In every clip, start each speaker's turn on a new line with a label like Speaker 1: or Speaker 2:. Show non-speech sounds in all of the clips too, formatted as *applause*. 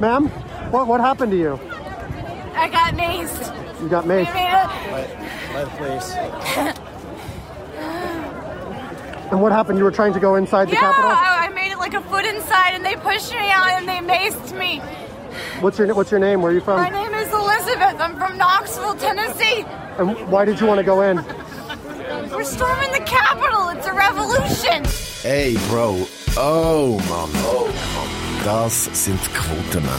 Speaker 1: Ma'am, what, what happened to you?
Speaker 2: I got maced.
Speaker 1: You got maced.
Speaker 3: please. *laughs*
Speaker 1: And what happened? You were trying to go inside the
Speaker 2: Yeah,
Speaker 1: Capitol?
Speaker 2: I, I made it like a foot inside, and they pushed me out, and they maced me.
Speaker 1: What's your, what's your name? Where are you from?
Speaker 2: My name is Elizabeth. I'm from Knoxville, Tennessee.
Speaker 1: And why did you want to go in?
Speaker 2: We're storming the Capitol. It's a revolution.
Speaker 4: Hey, Bro. Oh, Mann. Oh, Mann. Das sind Quotenmänner.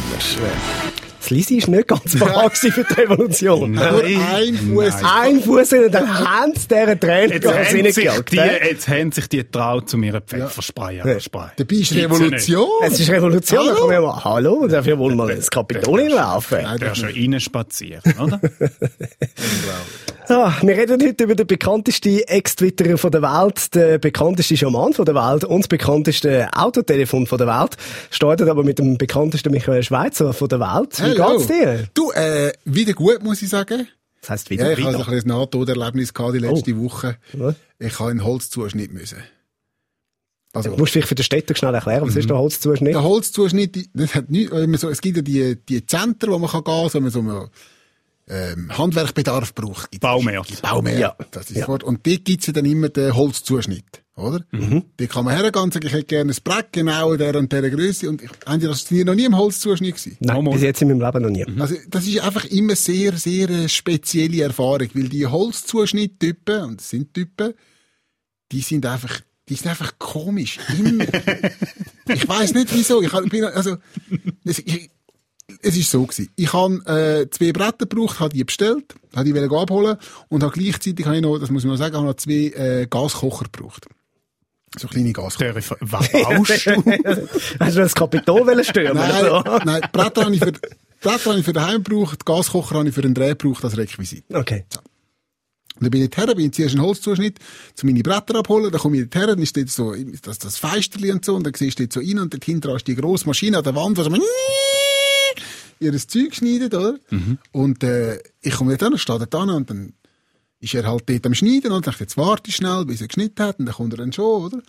Speaker 5: Das Lisi ist nicht ganz parat gewesen für die Revolution.
Speaker 6: Nur ein Fuß.
Speaker 5: Ein Fuß in den Hand dieser Tränen
Speaker 7: Jetzt haben, sich die, jetzt haben sich die traut, zu mir ein Pfefferspray ja.
Speaker 6: Dabei ist Revolution.
Speaker 5: Es ist Revolution, da kann man ja mal, hallo, dafür wollen wir ins Kapitol laufen.
Speaker 6: Nein,
Speaker 7: Du
Speaker 6: das
Speaker 7: schon rein spazieren, oder? *laughs*
Speaker 5: Ah, wir reden heute über den bekanntesten Ex-Twitterer von der Welt, den bekanntesten Schaman von der Welt und das bekannteste Autotelefon von der Welt. Startet aber mit dem bekanntesten Michael Schweizer von der Welt. Wie
Speaker 6: Hello.
Speaker 5: geht's dir?
Speaker 6: Du, äh, wieder gut, muss ich sagen.
Speaker 5: Das heisst
Speaker 6: Ja,
Speaker 5: wieder
Speaker 6: ich hatte
Speaker 5: wieder.
Speaker 6: ein bisschen ein Nahtoderlebnis gehabt die letzte Woche.
Speaker 5: Was?
Speaker 6: Ich habe einen Holzzuschnitt müssen. Also,
Speaker 5: Du musst vielleicht für den Städter schnell erklären, was ist der Holzzuschnitt?
Speaker 6: der Holzzuschnitt, das hat nicht, wenn man so, es gibt ja die, die Zentren, wo man kann gehen, so, man so ähm, Handwerkbedarf braucht.
Speaker 7: Baumärkte.
Speaker 6: verschiedene Baumärkte.
Speaker 5: Ja.
Speaker 6: Das ist das Wort. Und dort gibt's ja dann immer den Holzzuschnitt, oder? Mhm. Dort kann man hergehen und sagen, ich hätte gerne ein Brett genau in dieser und dieser Größe. Und ich, haben die das nie- noch nie im Holzzuschnitt gewesen?
Speaker 5: Nein, bis jetzt in meinem Leben noch nie.
Speaker 6: Also, das ist einfach immer sehr, sehr eine spezielle Erfahrung, weil die Holzzuschnitttypen, und es sind Typen, die sind einfach, die sind einfach komisch. Immer. *laughs* ich weiß nicht wieso. Ich bin, also, ich, es ist so gewesen. Ich habe äh, zwei Bretter gebraucht, habe die bestellt, habe die wollte abholen und habe gleichzeitig habe ich noch, das muss man noch sagen, habe noch zwei äh, Gaskocher gebraucht. So kleine Gaskocher.
Speaker 7: Was baust du? *laughs*
Speaker 5: Hast du das Kapitol wollen stürmen?
Speaker 6: Nein,
Speaker 5: oder so?
Speaker 6: nein, Bretter habe ich für, die Bretter habe ich für daheim gebraucht, Gaskocher habe ich für den Dreh gebraucht als Requisit.
Speaker 5: Okay.
Speaker 6: Und dann bin ich her, bin ich zuerst einen Holzzuschnitt zu meine Bretter abholen, dann komme ich her, dann steht so, das, das Feisterli und so, und dann siehst du dort so rein, und dort hinten ist die grosse Maschine an der Wand, wo so ihres Zeug schneidet, oder? Und, äh, ich komme dort hin, stehe dort an, und dann ist er halt dort am Schneiden, und dachte, jetzt warte ich schnell, bis er geschnitten hat, und dann kommt er dann schon, oder?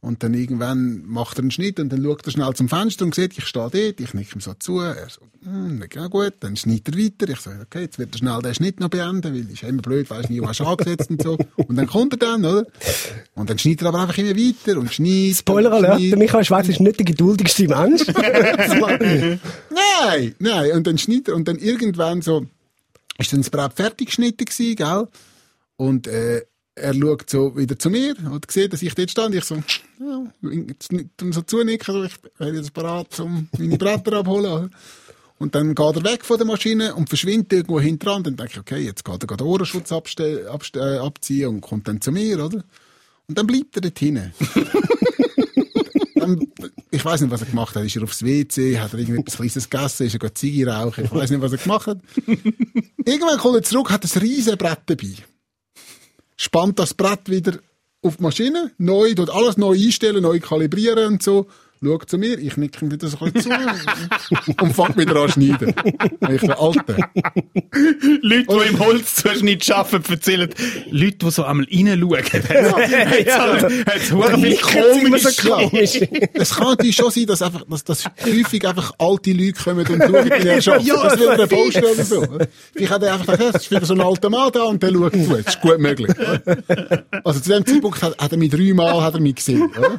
Speaker 6: Und dann irgendwann macht er einen Schnitt, und dann schaut er schnell zum Fenster und sieht, ich stehe dort, ich nicke ihm so zu, er so, hm, ja gut, dann schneidet er weiter, ich so, okay, jetzt wird er schnell den Schnitt noch beenden, weil ist immer blöd, weisst nie, wo hast du angesetzt und so. Und dann kommt er dann, oder? Und dann schneidet er aber einfach immer weiter und schneidet.
Speaker 5: Spoiler Alert, der Michael Schweizer ist nicht der geduldigste Mensch. *laughs*
Speaker 6: Nein, nein. Und dann schneidet er, und dann irgendwann so, ist dann das Brett fertig geschnitten gewesen, gell? Und, äh, er schaut so wieder zu mir und sieht, dass ich dort stand. Ich so, ja, so zunicken, so, ich bin jetzt bereit, um meine Bretter abholen. oder? Und dann geht er weg von der Maschine und verschwindet irgendwo hinten dran. Dann denke ich, okay, jetzt geht er gerade den Ohrenschutz abste abste äh, abziehen und kommt dann zu mir, oder? Und dann bleibt er dort hinten. *laughs* dann, ich weiß nicht, was er gemacht hat. Ist er aufs WC? Hat er irgendetwas Kleines gegessen? Ist er gerade Ziege rauchen? Ich weiß nicht, was er gemacht hat. *laughs* Irgendwann kommt er zurück, hat ein riesen Brett dabei. Spannt das Brett wieder auf die Maschine, neu, dort alles neu einstellen, neu kalibrieren und so. Schaut zu mir, ich nicke ihm wieder so ein zu *laughs* und fang wieder an schneiden. Ich so, Alter.
Speaker 7: Leute, die im Holzzuschnitt arbeiten, erzählen, Leute, die so einmal reinschauen. Hat es hure viel
Speaker 5: immer so
Speaker 7: komisch.
Speaker 5: komisch.
Speaker 6: Es kann natürlich schon sein, dass einfach, dass, dass häufig einfach alte Leute kommen und schauen, wie er schafft.
Speaker 5: Ja,
Speaker 6: das wird Baustelle oder so. Ich hätte einfach gedacht, das ist wieder so ein alter Mann da und der schaut zu. Das ist gut möglich. Also zu dem Zeitpunkt hat, hat er mich dreimal hat er mich gesehen. Oder?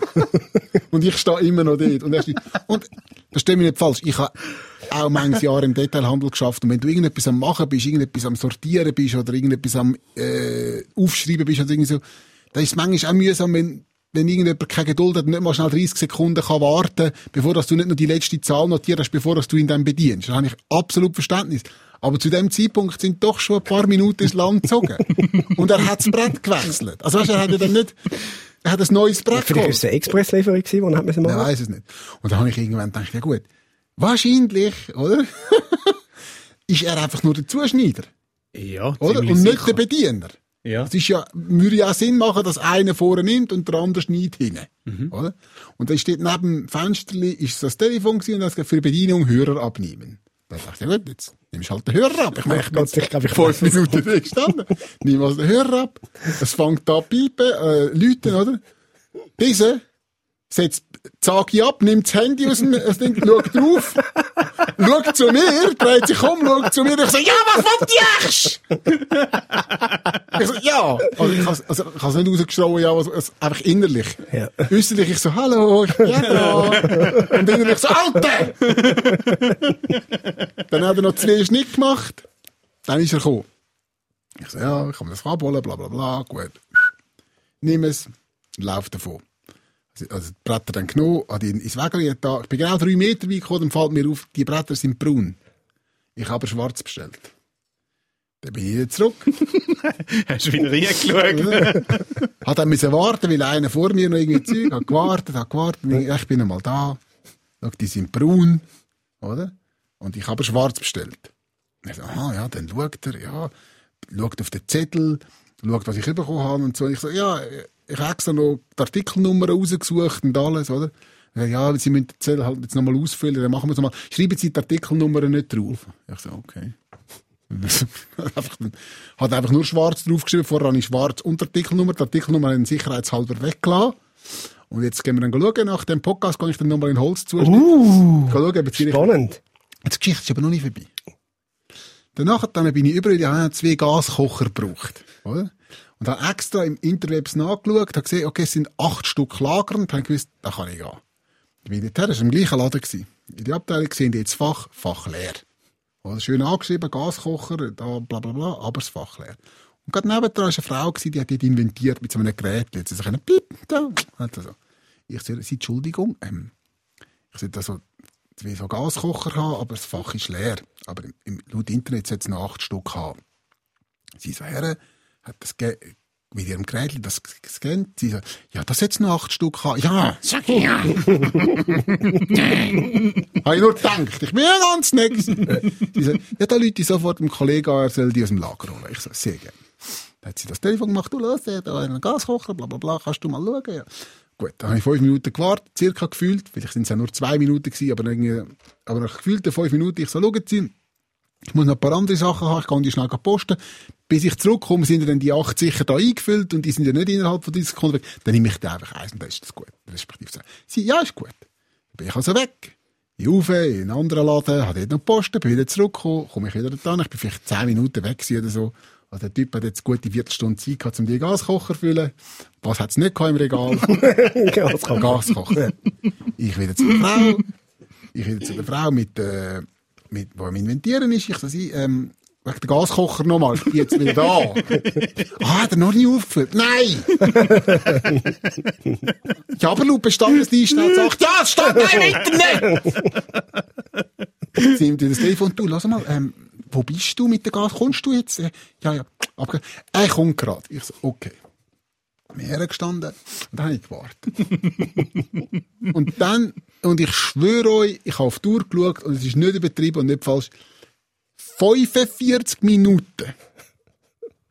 Speaker 6: Und ich stehe immer noch dort. Und, er steht- und das stimmt mir nicht falsch. Ich habe auch manches Jahre im Detailhandel geschafft. Und wenn du irgendetwas am Machen bist, irgendetwas am Sortieren bist oder irgendetwas am äh, Aufschreiben bist oder irgendwie so, dann ist es manchmal auch mühsam, wenn wenn irgendjemand keine Geduld hat und nicht mal schnell 30 Sekunden kann warten, bevor dass du nicht nur die letzte Zahl notierst, bevor dass du ihn dann bedienst. Da habe ich absolut Verständnis. Aber zu dem Zeitpunkt sind doch schon ein paar Minuten ins Land gezogen. *laughs* und er hat das Brett gewechselt. Also weißt, du, er hat ja dann nicht, er hat ein neues Brett
Speaker 5: Vielleicht war es eine Expresslieferung, gewesen, die er hat machen
Speaker 6: weiß es nicht. Und dann habe ich irgendwann gedacht, ja gut, wahrscheinlich, oder? *laughs* ist er einfach nur der Zuschneider,
Speaker 7: Ja,
Speaker 6: oder? Und nicht
Speaker 7: sicher.
Speaker 6: der Bediener.
Speaker 7: Ja.
Speaker 6: Es ist ja, würde ja auch Sinn machen, dass einer vorne nimmt und der andere schneidet hinten.
Speaker 7: Mhm.
Speaker 6: Oder? Und da steht neben dem Fensterli, ist das Telefon gewesen und das für Bedienung Hörer abnehmen. Da dachte ich, ja gut, jetzt nimmst du halt den Hörer ab. Ich ich bin
Speaker 5: Gott, ich glaub, ich
Speaker 6: fünf. Minuten da gestanden. Nimm also den Hörer ab. Es fängt an piepen, äh, Leute, oder? Diese setzt die Sagi ab, nimmt das Handy aus dem, das Ding, schaut drauf schaut zu mir, dreht sich um, schaut zu mir, ich so, ja, was ihr echt? ich so, ja. Also, ich has, also, has nicht rausgeschrien, ja, also, also, einfach innerlich.
Speaker 5: Ja.
Speaker 6: Äußerlich, ich so, hallo, ich bin ja da. Und innerlich so, Alter! Dann hat er noch zwei Schnitt gemacht. Dann ist er gekommen. Ich so, ja, ich kann mir das abholen, bla, bla, bla, gut. Nimm es, lauf davon. Also, die Bretter dann genommen, habe die ins Wägeli da. Ich bin genau drei Meter weit gekommen, dann fällt mir auf, die Bretter sind braun. Ich habe schwarz bestellt. Dann bin ich wieder zurück. *laughs*
Speaker 7: Hast du wieder reingeschaut? *laughs*
Speaker 6: hat dann müssen warten, weil einer vor mir noch irgendwie Zeug hat gewartet, hat gewartet. Ich, ich bin einmal da. Schau, die sind braun, oder? Und ich habe schwarz bestellt. Ich so, aha, ja, dann schaut er, ja, schaut auf den Zettel, schaut, was ich bekommen habe und so. Und ich so, ja, ich habe extra noch die Artikelnummer rausgesucht und alles, oder? Ja, Sie müssen den Zettel halt jetzt nochmal ausfüllen, dann machen wir es nochmal. Schreiben Sie die Artikelnummer nicht drauf. Ich so, okay. *laughs* einfach, hat einfach nur schwarz draufgeschrieben, vorher habe ich schwarz und Artikelnummer, die Artikelnummer haben sicherheitshalber weggelassen. Und jetzt gehen wir dann schauen, nach dem Podcast kann ich dann nochmal in Holz zuschneiden. Uh, schauen, ob die
Speaker 5: Spannend.
Speaker 6: Jetzt die Geschichte ist aber noch nicht vorbei. Danach dann bin ich überall, die haben zwei Gaskocher gebraucht, oder? Und habe extra im Interwebs nachgeschaut, habe gesehen, okay, es sind acht Stück Lager und habe gewusst, da kann ich gehen. Ich bin dorthin, das war im gleichen Laden. Gewesen. In die Abteilung die jetzt Fach, Fach leer. Oder schön angeschrieben, Gaskocher, da, bla, bla, bla, aber das Fach leer. Und gerade neben war eine Frau, gewesen, die hat dort inventiert mit so einem Gerät. Jetzt ist ein Piep, da, hat so. Ich sage, Sie, Entschuldigung, ähm, ich sollte also zwei so Gaskocher haben, aber das Fach ist leer. Aber im, im, laut Internet sollte es noch acht Stück haben. Sie so, Herr, hat das mit ihrem Gerät das gescannt. Sie so, ja, das jetzt noch acht Stück haben. Ja, sag ich ja. *laughs* Habe ich nur gedacht, ich ja ganz nix. Sie so, ja, da Leute sofort dem Kollegen er soll die aus dem Lager holen. Ich so, sehr gerne. Dann hat sie das Telefon gemacht, du los, da einen Gaskocher, bla bla bla, kannst du mal schauen? Ja. Gut, dann habe ich fünf Minuten gewartet, circa gefühlt. Vielleicht sind es ja nur zwei Minuten gewesen, aber irgendwie, aber nach gefühlten fünf Minuten, ich so, schauen Sie, ich muss noch ein paar andere Sachen haben, ich kann die schnell posten. Bis ich zurückkomme, sind dann die acht sicher da eingefüllt und die sind ja nicht innerhalb von 30 Sekunden weg. Dann nehme ich da einfach eins und dann ist das gut. Respektive sagen. Sie, ja, ist gut. Dann bin ich also weg. Ich rauf, in einen anderen Laden, habe dort noch posten, bin wieder zurückgekommen, komme ich wieder da. Ich bin vielleicht zehn Minuten weg oder so. Also der Typ hat jetzt gute Viertelstunde Zeit gehabt, um die Gaskocher zu füllen. Was hat's nicht gehabt im Regal? *laughs*
Speaker 5: Gaskocher.
Speaker 6: Gaskocher. Ich wieder zu der Frau. Ich wieder zu der Frau mit, äh, mit, wo am Inventieren ist. Ich sie, ähm, wegen der Gaskocher nochmal. Ich bin jetzt wieder da. *laughs* ah, hat er noch nie aufgefüllt? Nein! ja, aber laut Bestandesliste hat gesagt, ja, es steht im Internet! *laughs* Sie ihm das Telefon, du, lass mal, ähm, wo bist du mit der Gas? Kommst du jetzt? Äh, Ja, ja, abge er kommt gerade. Ich so, okay. Bin hergestanden und dann habe ich gewartet. *laughs* und dann, und ich schwöre euch, ich habe auf die Uhr geschaut und es ist nicht übertrieben und nicht falsch. 45 Minuten.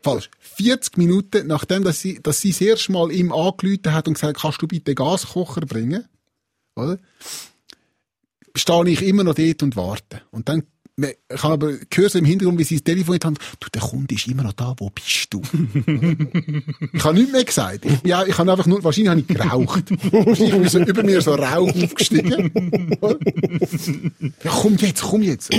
Speaker 6: Falsch. 40 Minuten, nachdem dass sie, dass sie das erste Mal ihm angerufen hat und gesagt, kannst du bitte Gaskocher bringen? Oder? Stehe ich immer noch dort und warte. Und dann ich habe aber gehört so im Hintergrund, wie sie das Telefon haben. Du, der Kunde ist immer noch da. Wo bist du? *laughs* ich habe nichts mehr gesagt. Ich, ja, ich habe einfach nur, wahrscheinlich habe ich geraucht. *laughs* wahrscheinlich ist so über mir so Rauch aufgestiegen. *laughs* ja, komm jetzt, komm jetzt.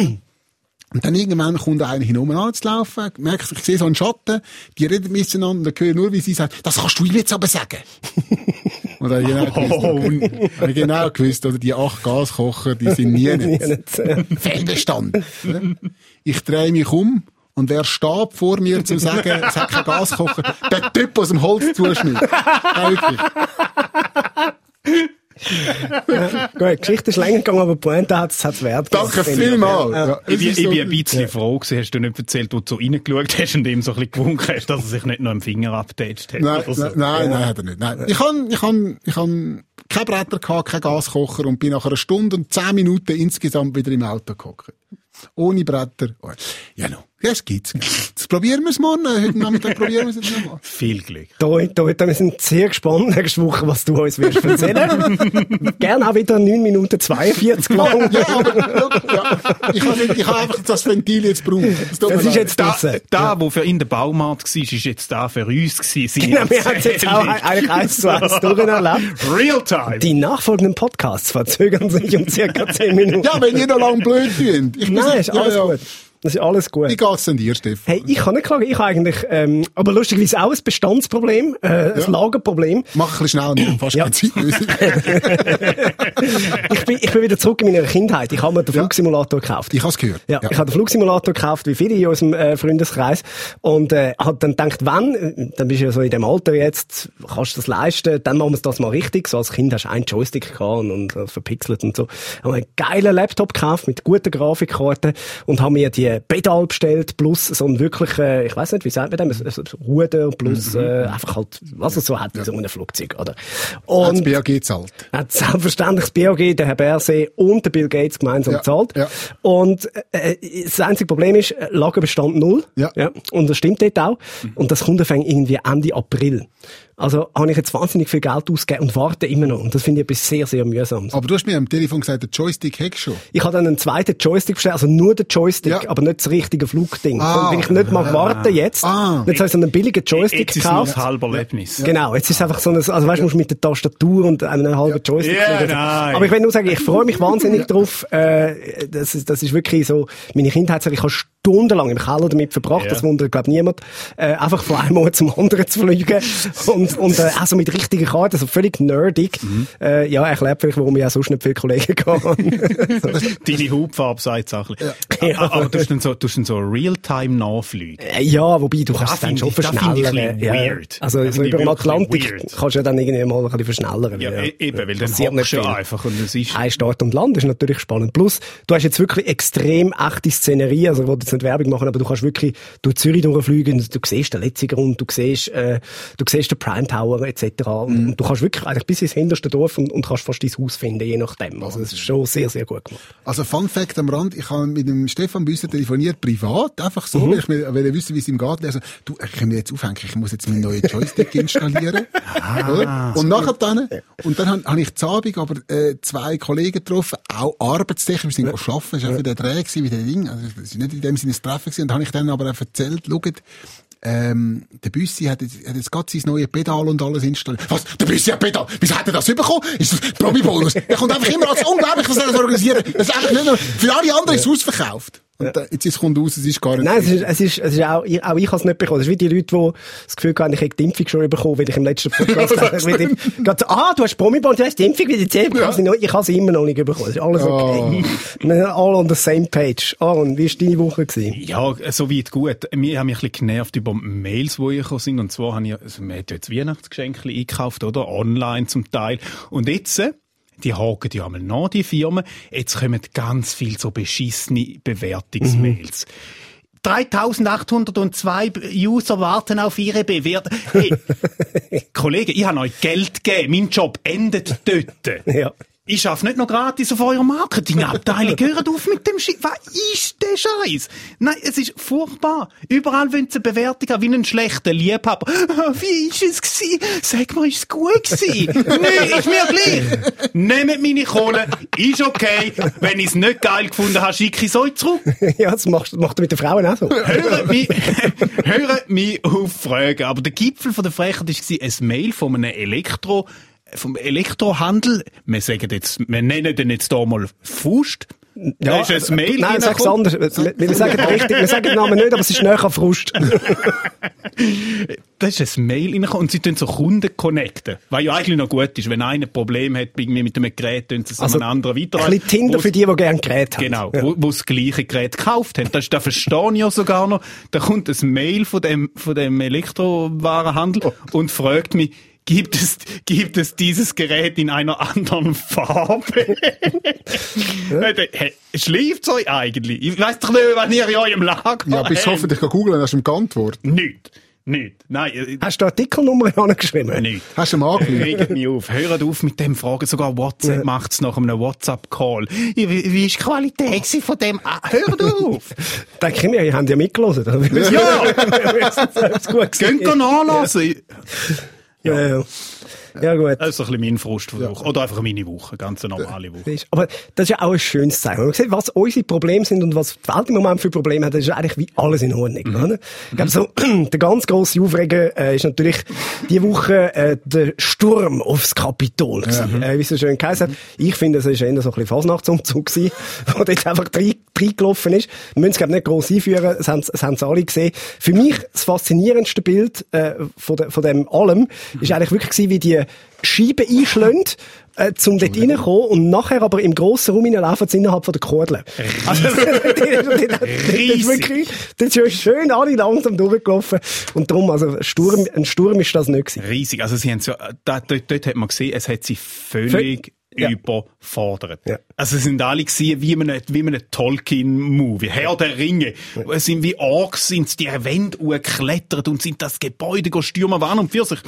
Speaker 6: Und dann irgendwann kommt einer hinein anzulaufen, merkt, ich sehe so einen Schatten, die reden miteinander, und dann höre ich nur, wie sie sagt, das kannst du ihm jetzt aber sagen. *laughs* Und dann genau gewusst, okay, genau gewusst, oder die acht Gaskocher, die sind nie *laughs* nicht. Fehlbestand. Ich drehe mich um, und wer steht vor mir, zum sagen, *laughs* es hat keinen Gaskocher? Der Typ aus dem Holzzuschnitt. Ja, wirklich.
Speaker 5: Gut, die Geschichte ist länger gegangen, aber die Pointe hat es wert.
Speaker 6: Danke vielmals. Ja.
Speaker 7: Ja, ich, bin, ich bin ein bisschen ja. froh gewesen, hast du nicht erzählt, wo du so reingeschaut hast und ihm so ein bisschen gewunken hast, dass er sich nicht noch im Finger abgetatscht hat.
Speaker 6: Nein,
Speaker 7: so.
Speaker 6: nein, nein, nein, hat er nicht. Nein. Ich habe ich han, ich han kein Bretter gehabt, kein Gaskocher und bin nach einer Stunde und zehn Minuten insgesamt wieder im Auto gehockt. Ohne Bretter. Ja, no. Ja, es gibt's. Jetzt probieren wir es morgen. Heute Nachmittag probieren wir es jetzt nochmal. *laughs*
Speaker 7: Viel Glück.
Speaker 5: Da, da, wir sind sehr gespannt nächste Woche, was du uns wirst erzählen. *laughs* Gerne auch wieder 9 Minuten 42 lang.
Speaker 6: Ja, aber, ja, ich habe ich hab einfach das Ventil jetzt gebraucht. Mir
Speaker 5: Das ist jetzt
Speaker 7: Da,
Speaker 5: draussen.
Speaker 7: da wo für ihn der Baumarkt war, ist jetzt da für uns gewesen.
Speaker 5: Genau, wir haben es jetzt auch eigentlich eins zu eins *laughs* durcherlebt.
Speaker 7: Real time.
Speaker 5: Die nachfolgenden Podcasts verzögern sich um circa 10 Minuten.
Speaker 6: Ja, wenn ihr noch lang blöd findet.
Speaker 5: Nein, ist
Speaker 6: ja,
Speaker 5: alles
Speaker 6: ja.
Speaker 5: gut. Das ist alles gut.
Speaker 6: Wie geht's denn dir, Stefan?
Speaker 5: Hey, ich kann nicht klagen. Ich habe eigentlich, ähm, aber lustigerweise auch ein Bestandsproblem, äh, ein Lagerproblem.
Speaker 6: Mach ein bisschen schnell, haben fast
Speaker 5: Ja.
Speaker 6: keine Zeit. *laughs*
Speaker 5: Ich bin, ich bin wieder zurück in meiner Kindheit. Ich habe mir den
Speaker 6: Ja.
Speaker 5: Flugsimulator gekauft.
Speaker 6: Ich hab's gehört.
Speaker 5: Ja, ich habe den Flugsimulator gekauft, wie viele in unserem äh, Freundeskreis. Und äh, habe dann gedacht, wenn, dann bist du ja so in dem Alter jetzt, kannst du das leisten, dann machen wir das mal richtig. So als Kind hast du einen Joystick gehabt und, und verpixelt und so. Habe mir einen geilen Laptop gekauft mit guten Grafikkarten und habe mir die Pedal bestellt plus so ein wirklich, äh, ich weiß nicht, wie sagt man das, ein Ruder plus äh, einfach halt, was es so hat, wie so ein Flugzeug, oder? Und
Speaker 6: BAG zahlt.
Speaker 5: hat selbstverständlich das BAG, der Herr Berset und der Bill Gates gemeinsam
Speaker 6: Ja,
Speaker 5: gezahlt.
Speaker 6: ja.
Speaker 5: Und äh, das einzige Problem ist, äh, Lagerbestand null.
Speaker 6: Ja.
Speaker 5: Und das stimmt dort auch. Und das kommt fängt irgendwie Ende April. Also habe ich jetzt wahnsinnig viel Geld ausgegeben und warte immer noch. Und das finde ich etwas sehr, sehr mühsames.
Speaker 6: Aber du hast mir am Telefon gesagt, der Joystick hättest schon.
Speaker 5: Ich habe dann einen zweiten Joystick bestellt, also nur den Joystick,
Speaker 6: Ja.
Speaker 5: aber nicht das richtige Flugding.
Speaker 6: Ah.
Speaker 5: Weil ich nicht mag warten jetzt.
Speaker 6: Ah.
Speaker 5: Jetzt habe ich so einen billigen Joystick
Speaker 7: Jetzt ist es noch
Speaker 5: gekauft.
Speaker 7: ein halber Erlebnis.
Speaker 5: Genau, jetzt ist es einfach so ein, also weißt du, musst mit der Tastatur und einem halben Joystick
Speaker 7: Ja,
Speaker 5: fliegen.
Speaker 7: nein.
Speaker 5: Aber ich will nur sagen, ich freue mich wahnsinnig drauf. Äh, das, ist, das ist wirklich so, meine Kindheit, ich habe stundenlang im Keller damit verbracht,
Speaker 7: Ja.
Speaker 5: das wundert, glaube niemand, äh, einfach von einem Ort zum anderen zu fliegen. Und, und äh, also mit richtigen Karten, also völlig nerdig.
Speaker 7: Mhm.
Speaker 5: Äh, ja, erklärt vielleicht, warum ich auch sonst nicht viele Kollegen habe. *laughs*
Speaker 7: Deine Hautfarbe sagt es auch ein bisschen.
Speaker 5: Ja.
Speaker 7: Aber, du hast dann so, du hast dann so Realtime nachfliegen.
Speaker 5: Äh, Ja, wobei du kannst
Speaker 7: Das
Speaker 5: dann schon
Speaker 7: ich- das
Speaker 5: verschnellern. Ja.
Speaker 7: weird.
Speaker 5: Also
Speaker 7: Das
Speaker 5: so über den Atlantik kannst du ja dann irgendwie mal ein bisschen verschnellern.
Speaker 7: Ja, e- eben, weil dann
Speaker 5: Passiert
Speaker 7: hockst du einfach und es ist...
Speaker 5: Ein Start und Land ist natürlich spannend. Plus, du hast jetzt wirklich extrem echte Szenerie. Also, wollte jetzt nicht Werbung machen, aber du kannst wirklich durch Zürich durchfliegen. Du siehst den letzten Grund, du siehst, äh, du siehst den Prime Tower, etc.
Speaker 7: Mhm.
Speaker 5: und du kannst wirklich eigentlich bis ins hinterste Dorf und, und kannst fast dein Haus finden, je nachdem. Also, das ist schon sehr, sehr gut gemacht.
Speaker 6: Also Fun Fact am Rand, ich habe mit dem Stefan Büsser telefoniert, privat, einfach so, weil ich mir wissen, wie es ihm geht. Also, du, ich kann mir jetzt aufhängen, ich muss jetzt meinen neuen Joystick *laughs* installieren. Oder? Und nachher dann, und dann habe hab ich zu Abend aber äh, zwei Kollegen getroffen, auch arbeitstechnisch, wir sind ja. arbeiten, das war auch den Dreh gewesen, wie der Ding, also das ist nicht in dem Sinne ein Treffen gewesen, und habe ich dann aber auch erzählt, schaut, ähm, der Büssi hat jetzt, hat jetzt gerade sein neues Pedal und alles installiert. Was? Der Büssi hat Pedal? Wieso hat er das bekommen? Ist das Promi-Bonus? Er kommt einfach immer als unglaublich, was er das organisieren. Das ist einfach nicht nur, für alle anderen ist es ausverkauft. Und äh, jetzt ist- kommt raus, es ist gar nicht.
Speaker 5: Nein, es ist, es ist, es ist auch, ich, auch ich habe es nicht bekommen. Es ist wie die Leute, die das Gefühl haben, ich hätte die Impfung schon bekommen, weil ich im letzten *laughs* Podcast ich gerade so, ah, du hast Promibond, du hast die Impfung wieder ich sie noch- ich habe sie immer noch nicht bekommen. Es ist alles okay. Wir sind all on the same page. Aaron, wie war deine Woche? Gewesen?
Speaker 7: Ja, soweit gut. Wir haben mich ein bisschen genervt über Mails, die gekommen sind. Und zwar habe ich, also, wir haben jetzt Weihnachtsgeschenke eingekauft, oder? Online zum Teil. Und jetzt, äh, die haken ja einmal nach, die Firmen. Jetzt kommen ganz viel so beschissene Bewertungsmails. 3802 User warten auf ihre Bewertung. Hey, *laughs* Kollegen, ich habe euch Geld gegeben. Mein Job endet dort.
Speaker 5: Ja.
Speaker 7: Ich schaffe nicht noch gratis auf eurer Marketingabteilung. *laughs* Hört auf mit dem Shit. Was ist der Scheiß? Nein, es ist furchtbar. Überall wollen sie eine Bewertung haben wie einen schlechten Liebhaber. *laughs* Wie ist es gewesen? Sag mal, ist es gut gewesen? *laughs* Nö, ist mir gleich. Nehmt meine Kohle. Ist okay. Wenn ich es nicht geil gefunden habe, schicke ich es euch zurück.
Speaker 5: ja, das macht, macht er mit den Frauen auch so.
Speaker 7: Hören mich, hören mich auf Fragen. Aber der Gipfel von der Frechheit war ein Mail von einem Elektro, vom Elektrohandel. Wir sagen jetzt, wir nennen den jetzt hier mal Fust. da ist ein Mail
Speaker 5: Nein, sag's anders. Wir, *laughs* sagen richtig, wir sagen den Namen nicht, aber es ist näher Frust. *laughs*
Speaker 7: Da ist ein Mail reingekommen und sie tun so Kunden connecten. Was ja eigentlich noch gut ist. Wenn einer ein Problem hat irgendwie mit einem Gerät, tun sie es
Speaker 5: Also,
Speaker 7: an einen anderen weiter.
Speaker 5: Ein bisschen Tinder für die, die gerne Gerät haben.
Speaker 7: Genau,
Speaker 5: Ja.
Speaker 7: wo, wo das gleiche Gerät gekauft haben. Das, das verstehe ich ja sogar noch. Da kommt ein Mail von dem, von dem Elektrowarenhandel
Speaker 5: Oh.
Speaker 7: und fragt mich, gibt es, gibt es dieses Gerät in einer anderen Farbe? hey, schläft euch eigentlich? Ich weiss doch nicht, was ihr in eurem Lager
Speaker 6: ja, bis hoffentlich kann googeln, hast du ihm geantwortet.
Speaker 7: Nicht. Nicht. Nein, äh,
Speaker 5: Hast du eine Artikelnummer *laughs* angeschrieben?
Speaker 7: nicht.
Speaker 6: Hast du mal angelegt?
Speaker 7: Regt mich auf. Hört auf mit dem Fragen. Sogar WhatsApp
Speaker 5: Ja.
Speaker 7: macht's nach einem WhatsApp-Call. Wie, wie ist die Qualität gewesen von dem? Ah, hört auf! *laughs*
Speaker 5: Denke ich mir, ihr habt ja mitgelesen.
Speaker 7: Ja! *laughs*
Speaker 5: das ist gut
Speaker 7: Gehen
Speaker 5: gewesen.
Speaker 7: nachlassen.
Speaker 5: Ja. Ja, gut.
Speaker 7: Das ist ein bisschen mein Frust Woche. Oder einfach meine Woche. Ganz eine normale Woche.
Speaker 5: Das Aber das ist ja auch ein schönes Zeichen. Wenn man sieht, was unsere Probleme sind und was die Welt im Moment für Probleme hat, das ist eigentlich wie alles in Ordnung.
Speaker 7: Mhm.
Speaker 5: Oder? Ich glaube, so, *clears throat* der ganz grosse Aufreger äh, ist natürlich die Woche äh, der Sturm aufs Kapitol. gewesen. Äh, wie es so schön geheißen hat. Ich finde, es war eher so ein bisschen Fasnachtsumzug gewesen, *laughs* wo dort einfach rein- reingelaufen ist. Wir müssen es, glaube ich, nicht gross einführen. Es haben, es haben alle gesehen. Für mich das faszinierendste Bild äh, von, de, von dem allem ist eigentlich wirklich gewesen, wie die Scheiben einschlägt, äh, zum dort reinkommen und nachher aber im grossen Raum laufen sie innerhalb von der Kordel. Also, *laughs* das ist wirklich, das ist ja schön alle langsam durchgelaufen. Und darum, also, ein Sturm, ein Sturm ist das nicht gewesen.
Speaker 7: Riesig. Also sie haben so, da, dort, dort hat man gesehen, es hat sie völlig
Speaker 5: Ja.
Speaker 7: überfordert.
Speaker 5: Ja.
Speaker 7: Also es sind alle gewesen, wie man, wie man Tolkien-Movie. Herr der Ringe. Es sind wie Orks, sind die Wände geklettert und sind das Gebäude stürmen, waren und für sich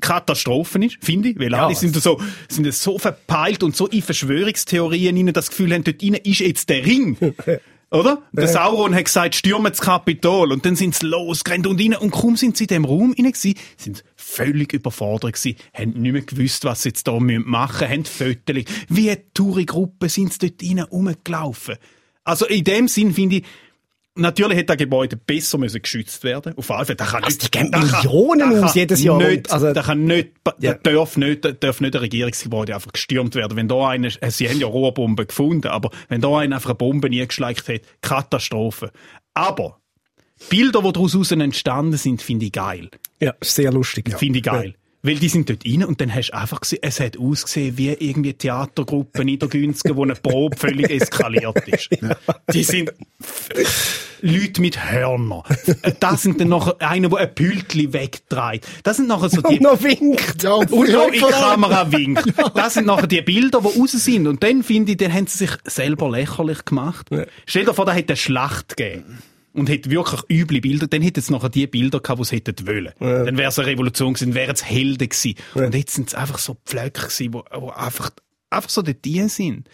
Speaker 7: Katastrophen ist, finde ich, weil
Speaker 5: Ja.
Speaker 7: alle sind so, sind so verpeilt und so in Verschwörungstheorien ihnen das Gefühl haben, dort rein ist jetzt der Ring. *laughs* Oder? Der Sauron hat gesagt, stürmen das Kapitol. Und dann sind sie losgerannt und rein. Und kaum sind sie in dem Raum rein gewesen, sind völlig überfordert gewesen, haben nicht mehr gewusst, was sie jetzt da machen müssen, haben Fotos. Wie eine Touri-Gruppe sind sie dort rein rumgelaufen. Also in dem Sinn finde ich, Natürlich hätte das Gebäude besser müssen geschützt werden. Auf jeden Fall. Da kann
Speaker 5: Also,
Speaker 7: nicht,
Speaker 5: die geben
Speaker 7: kann-
Speaker 5: Millionen
Speaker 7: da
Speaker 5: aus
Speaker 7: kann
Speaker 5: jedes Jahr.
Speaker 7: Nicht,
Speaker 5: Also-
Speaker 7: da kann nicht,
Speaker 5: Ja.
Speaker 7: da darf nicht, da darf nicht ein Regierungsgebäude einfach gestürmt werden. Wenn da einer, äh, sie haben ja Rohrbomben gefunden, aber wenn da einer einfach eine Bombe eingeschleicht hat, Katastrophe. Aber, Bilder, die daraus entstanden sind, finde ich geil.
Speaker 5: Ja, sehr lustig. Ja.
Speaker 7: Finde ich geil. Weil die sind dort rein und dann hast du einfach gesehen, es hat ausgesehen wie irgendwie eine Theatergruppe Niedergünzgen, wo eine Probe *laughs* völlig eskaliert ist. Die sind Leute mit Hörnern. Das sind dann noch einer, der ein Pültli wegtreibt. Das sind nachher so *laughs* die...
Speaker 5: Und noch winkt.
Speaker 6: Ja, und
Speaker 7: noch in Kamera winkt. Das sind nachher die Bilder, die raus sind. Und dann finde ich, dann haben sie sich selber lächerlich gemacht. Stell dir vor, da hätte eine Schlacht gegeben. Und hätte wirklich üble Bilder, dann hätte es nachher die Bilder gehabt, die sie hätten wollen. Dann wäre es eine Revolution gewesen, wären es Helden gewesen. Und jetzt sind es einfach so Pflöcke gewesen, wo, wo einfach, einfach so dort die sind.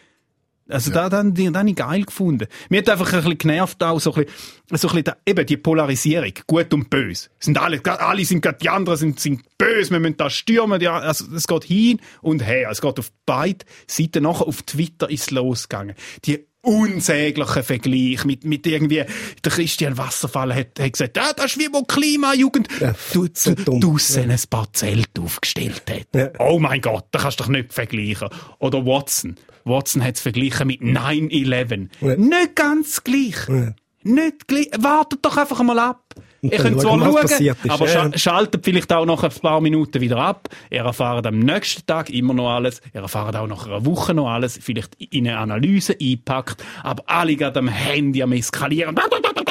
Speaker 7: Also da, da, die, da habe ich geil gefunden. Mir hat einfach ein bisschen genervt auch so ein bisschen, so ein bisschen da, eben die Polarisierung, gut und böse. Sind alle, alle sind gerade, die anderen sind, sind böse, wir müssen da stürmen, die, also es geht hin und her. Es geht auf beide Seiten. Nachher auf Twitter ist es losgegangen. Die unsäglichen Vergleich mit, mit irgendwie, der Christian Wasserfall hat, hat gesagt, ah, das ist wie wo Klimajugend
Speaker 5: Ja,
Speaker 7: du,
Speaker 5: so
Speaker 7: du, draussen ein paar Zelte aufgestellt hat.
Speaker 5: Ja.
Speaker 7: Oh mein Gott, da kannst du doch nicht vergleichen. Oder Watson. Watson hat es verglichen mit 9-11.
Speaker 5: Ja.
Speaker 7: Nicht ganz gleich. Nicht gleich. Wartet doch einfach mal ab. Ihr könnt zwar
Speaker 5: schauen
Speaker 7: aber scha schaltet vielleicht auch nach ein paar Minuten wieder ab. Ihr erfahrt am nächsten Tag immer noch alles. Ihr erfahrt auch nach einer Woche noch alles. Vielleicht in eine Analyse einpackt. Aber alle gerade am Handy am Eskalieren.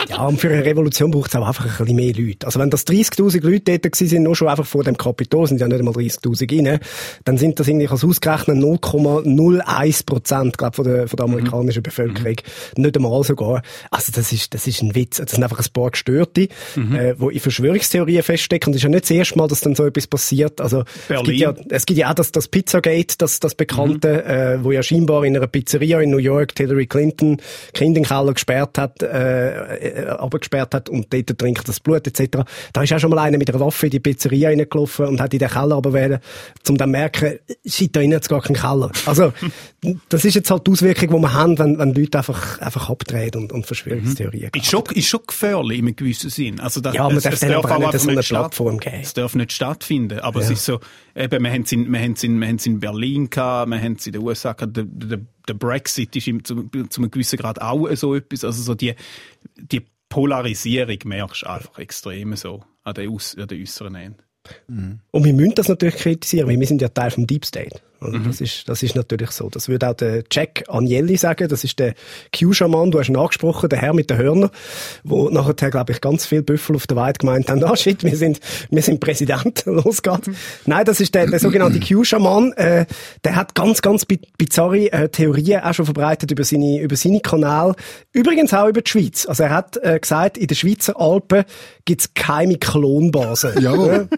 Speaker 5: Ja, und für eine Revolution braucht es auch einfach ein bisschen mehr Leute. Also wenn das 30'000 Leute dort gewesen sind, nur schon einfach vor dem Kapitol, sind ja nicht einmal 30'000 rein, dann sind das irgendwie, ich habe ausgerechnet, 0,01 Prozent, glaube von der, von der amerikanischen Bevölkerung. Nicht einmal sogar. Also das ist, das ist ein Witz. Das sind einfach ein paar Gestörte, äh, die in Verschwörungstheorien feststecken. Und es ist ja nicht das erste Mal, dass dann so etwas passiert. Also es gibt ja, es gibt ja auch das, das Pizzagate, das, das Bekannte, äh, wo ja scheinbar in einer Pizzeria in New York Hillary Clinton Kinder in den Keller gesperrt hat, äh, äh, abgesperrt hat und dort trinkt das Blut etc. Da ist auch schon mal einer mit einer Waffe in die Pizzeria reingelaufen und hat in den Keller runterwählen, um dann zu merken, shit, da innen hat's gar keinen Keller. Also, *laughs* das ist jetzt halt die Auswirkung, die wir haben, wenn, wenn Leute einfach, einfach abdrehen und, und Verschwörungstheorien
Speaker 7: Ist schon, ist schon gefährlich in einem gewissen Sinn. Also das,
Speaker 5: Ja, man
Speaker 7: es,
Speaker 5: darf
Speaker 7: es
Speaker 5: aber auch nicht eine Plattform geben.
Speaker 7: Es darf nicht stattfinden. Aber es ist so, eben, wir haben es in, wir haben es in, wir haben es in Berlin gehabt, wir haben es in den USA gehabt, der, der, der Brexit ist im, zu, zu einem gewissen Grad auch so etwas. Also so die, die Polarisierung merkst du einfach extrem so an den, Aus, an den äußeren Enden.
Speaker 5: Und wir müssen das natürlich kritisieren, weil wir sind ja Teil vom Deep State. Also das, ist, das ist natürlich so. Das würde auch der Jack Agnelli sagen. Das ist der Q-Schaman, du hast ihn angesprochen, der Herr mit den Hörnern, wo nachher, glaube ich, ganz viele Büffel auf der Weide gemeint haben, *laughs* ah shit, wir sind, wir sind Präsident, *laughs* los geht's. Nein, das ist der, der sogenannte *clears throat* Q-Schaman. Äh, der hat ganz, ganz bi- bizarre äh, Theorien auch schon verbreitet über seine, über seine Kanäle. Übrigens auch über die Schweiz. Also er hat äh, gesagt, in den Schweizer Alpen gibt's keine Klonbasen.
Speaker 6: Jawohl. *laughs*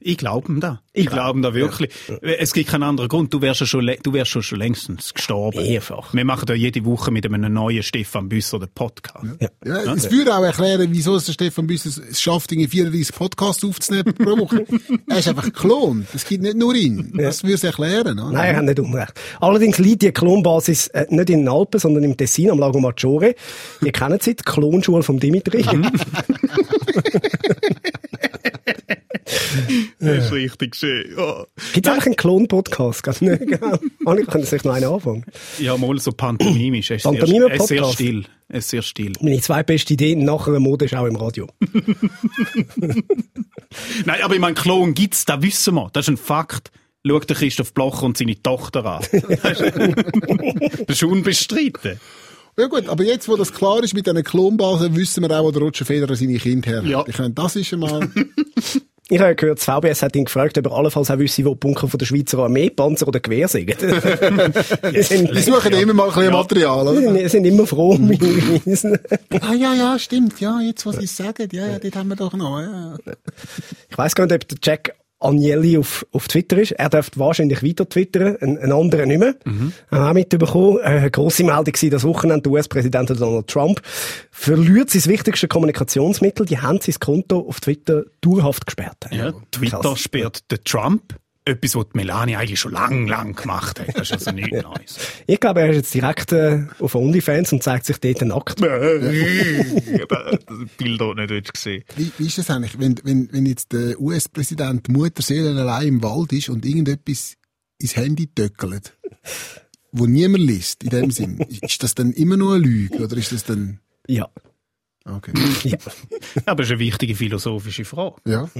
Speaker 7: Ich glaube ihm da. Ich glaube ihm da wirklich. Es gibt keinen anderen Grund. Du wärst ja schon, du wärst schon, schon längstens gestorben.
Speaker 5: Mehrfach.
Speaker 7: Wir machen ja jede Woche mit einem neuen Stefan Büsser den Podcast.
Speaker 6: Ja, es würde auch erklären, wieso es der Stefan Büsser es schafft, irgendwie 34 Podcasts aufzunehmen pro Woche. *laughs* er ist einfach geklont. Es gibt nicht nur ihn. Das würde es erklären. Oder?
Speaker 5: Nein, er hat nicht unrecht. Allerdings liegt die Klonbasis äh, nicht in den Alpen, sondern im Tessin am Lago Maggiore. Ihr kennt sie, die Klonschule vom Dimitri. *laughs* *laughs*
Speaker 7: Das ist richtig schön. Ja,
Speaker 5: Gibt es eigentlich einen Klon-Podcast? Genau. Alle können sich noch einen anfangen.
Speaker 7: ja mal so pantomimisch. Es ist sehr-
Speaker 5: Pantomime-Podcast.
Speaker 7: Es ist sehr still. Es ist sehr still.
Speaker 5: Meine zwei beste Ideen nach einer Mode ist auch im Radio. *laughs*
Speaker 7: Nein, aber ich meine, Klon gibt's, das wissen wir. Das ist ein Fakt. Schau den Christoph Blocher und seine Tochter an. *laughs* das ist unbestritten.
Speaker 6: Ja gut, aber jetzt, wo das klar ist mit diesen Klonbasen, wissen wir auch, wo der Roger Federer seine Kinder her hat.
Speaker 7: Ja.
Speaker 6: Ich meine, das ist einmal...
Speaker 5: Ich habe gehört, das VBS hat ihn gefragt, ob er allenfalls auch wisse, wo die Bunker von der Schweizer Armee, Panzer oder Gewehr sind. *laughs* die sind,
Speaker 6: Die suchen immer mal ein bisschen Material,
Speaker 5: die
Speaker 6: oder?
Speaker 5: sind, sind immer froh um.
Speaker 6: Ah, ja, ja, stimmt. Ja, jetzt, was ich sage. Ja, ja, dort haben wir doch noch. Ja.
Speaker 5: Ich weiss gar nicht, ob der Jack Agnelli auf, auf Twitter ist. Er dürfte wahrscheinlich weiter twittern, ein, ein anderer nicht mehr. Mhm. Haben wir auch mitbekommen. Äh, eine grosse Meldung war das Wochenende, der US-Präsident Donald Trump verliert sein wichtigstes Kommunikationsmittel. Die haben sein Konto auf Twitter dauerhaft gesperrt.
Speaker 7: Ja, Twitter
Speaker 5: Krass.
Speaker 7: sperrt den Trump. Etwas, was die Melania eigentlich schon lang, lang gemacht hat. Das ist also nichts *laughs* Neues.
Speaker 5: Ich glaube, er ist jetzt direkt äh, auf OnlyFans und zeigt sich dort nackt. *laughs*
Speaker 7: das Bild dort nicht gesehen.
Speaker 6: Wie, wie ist das eigentlich, wenn, wenn, wenn jetzt der US-Präsident Mutterseelen allein im Wald ist und irgendetwas ins Handy töckelt, wo niemand liest, in dem Sinn, ist das dann immer nur eine Lüge oder ist das dann...
Speaker 5: Ja.
Speaker 6: Okay. *laughs*
Speaker 5: ja.
Speaker 7: Aber es ist eine wichtige philosophische Frage.
Speaker 6: Ja.